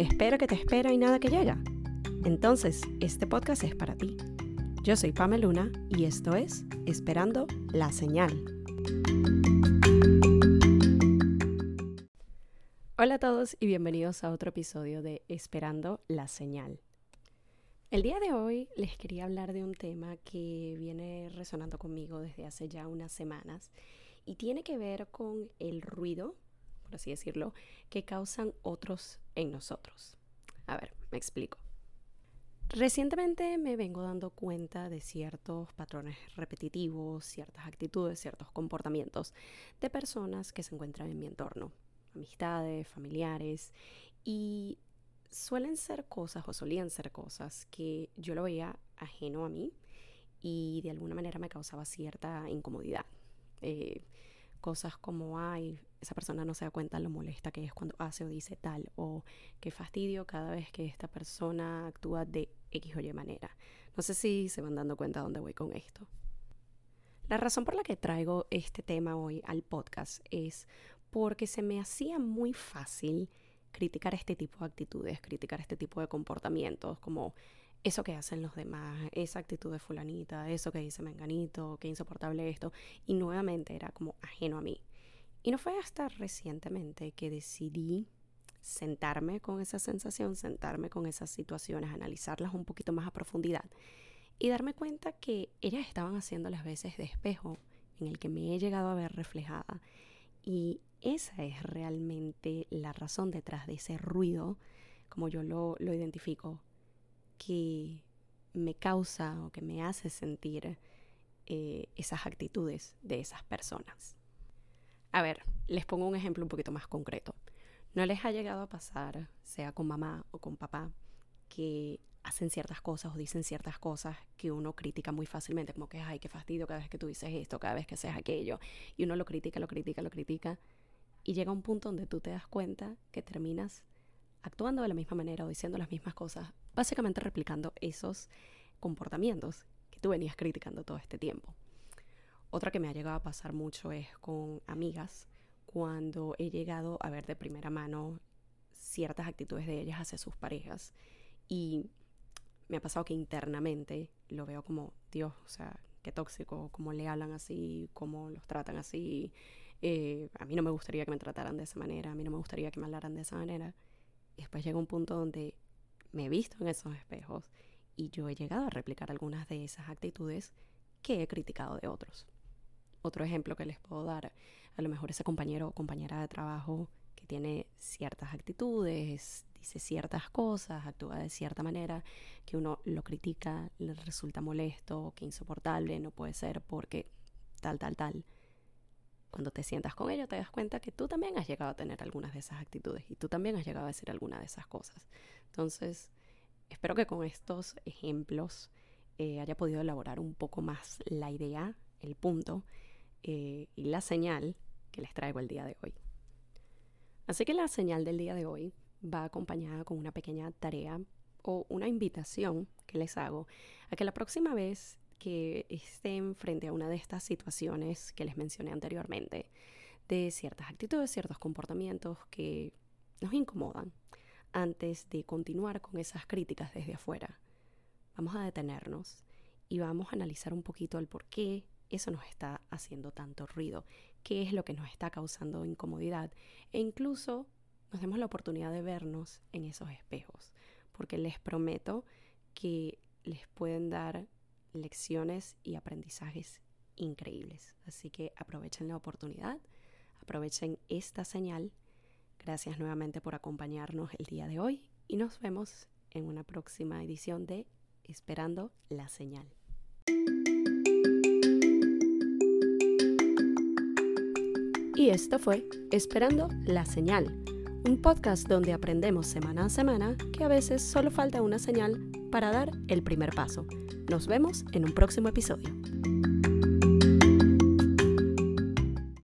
Espera que te espera y nada que llega. Entonces, este podcast es para ti. Yo soy Luna y esto es Esperando la Señal. Hola a todos y bienvenidos a otro episodio de Esperando la Señal. El día de hoy les quería hablar de un tema que viene resonando conmigo desde hace ya unas semanas y tiene que ver con el ruido, por así decirlo, que causan otros en nosotros. A ver, me explico. Recientemente me vengo dando cuenta de ciertos patrones repetitivos, ciertas actitudes, ciertos comportamientos de personas que se encuentran en mi entorno, amistades, familiares, y suelen ser cosas o solían ser cosas que yo lo veía ajeno a mí y de alguna manera me causaba cierta incomodidad. Eh, cosas como, ay, esa persona no se da cuenta lo molesta que es cuando hace o dice tal, o qué fastidio cada vez que esta persona actúa de X o Y manera. No sé si se van dando cuenta dónde voy con esto. La razón por la que traigo este tema hoy al podcast es porque se me hacía muy fácil criticar este tipo de actitudes, criticar este tipo de comportamientos, como eso que hacen los demás, esa actitud de fulanita, eso que dice menganito, qué insoportable esto, y nuevamente era como ajeno a mí. Y no fue hasta recientemente que decidí sentarme con esa sensación, sentarme con esas situaciones, analizarlas un poquito más a profundidad y darme cuenta que ellas estaban haciendo las veces de espejo en el que me he llegado a ver reflejada. Y esa es realmente la razón detrás de ese ruido, como yo lo, lo identifico, que me causa o que me hace sentir eh, esas actitudes de esas personas. A ver, les pongo un ejemplo un poquito más concreto. ¿No les ha llegado a pasar, sea con mamá o con papá, que hacen ciertas cosas o dicen ciertas cosas que uno critica muy fácilmente, como que, ay, qué fastidio cada vez que tú dices esto, cada vez que haces aquello, y uno lo critica, lo critica, lo critica, y llega un punto donde tú te das cuenta que terminas actuando de la misma manera o diciendo las mismas cosas, básicamente replicando esos comportamientos que tú venías criticando todo este tiempo. Otra que me ha llegado a pasar mucho es con amigas, cuando he llegado a ver de primera mano ciertas actitudes de ellas hacia sus parejas y me ha pasado que internamente lo veo como, Dios, o sea, qué tóxico, cómo le hablan así, cómo los tratan así. Eh, a mí no me gustaría que me trataran de esa manera, a mí no me gustaría que me hablaran de esa manera. Y después llega un punto donde me he visto en esos espejos y yo he llegado a replicar algunas de esas actitudes que he criticado de otros. Otro ejemplo que les puedo dar, a lo mejor ese compañero o compañera de trabajo que tiene ciertas actitudes, dice ciertas cosas, actúa de cierta manera, que uno lo critica, le resulta molesto, que insoportable, no puede ser porque tal, tal, tal. Cuando te sientas con ello te das cuenta que tú también has llegado a tener algunas de esas actitudes y tú también has llegado a decir alguna de esas cosas. Entonces, espero que con estos ejemplos eh, haya podido elaborar un poco más la idea, el punto eh, y la señal que les traigo el día de hoy. Así que la señal del día de hoy va acompañada con una pequeña tarea o una invitación que les hago a que la próxima vez que estén frente a una de estas situaciones que les mencioné anteriormente, de ciertas actitudes, ciertos comportamientos que nos incomodan, antes de continuar con esas críticas desde afuera, vamos a detenernos y vamos a analizar un poquito el por qué eso nos está haciendo tanto ruido, qué es lo que nos está causando incomodidad e incluso nos demos la oportunidad de vernos en esos espejos, porque les prometo que les pueden dar lecciones y aprendizajes increíbles. Así que aprovechen la oportunidad, aprovechen esta señal. Gracias nuevamente por acompañarnos el día de hoy y nos vemos en una próxima edición de Esperando la señal. Y esto fue Esperando la señal un podcast donde aprendemos semana a semana que a veces solo falta una señal para dar el primer paso. Nos vemos en un próximo episodio.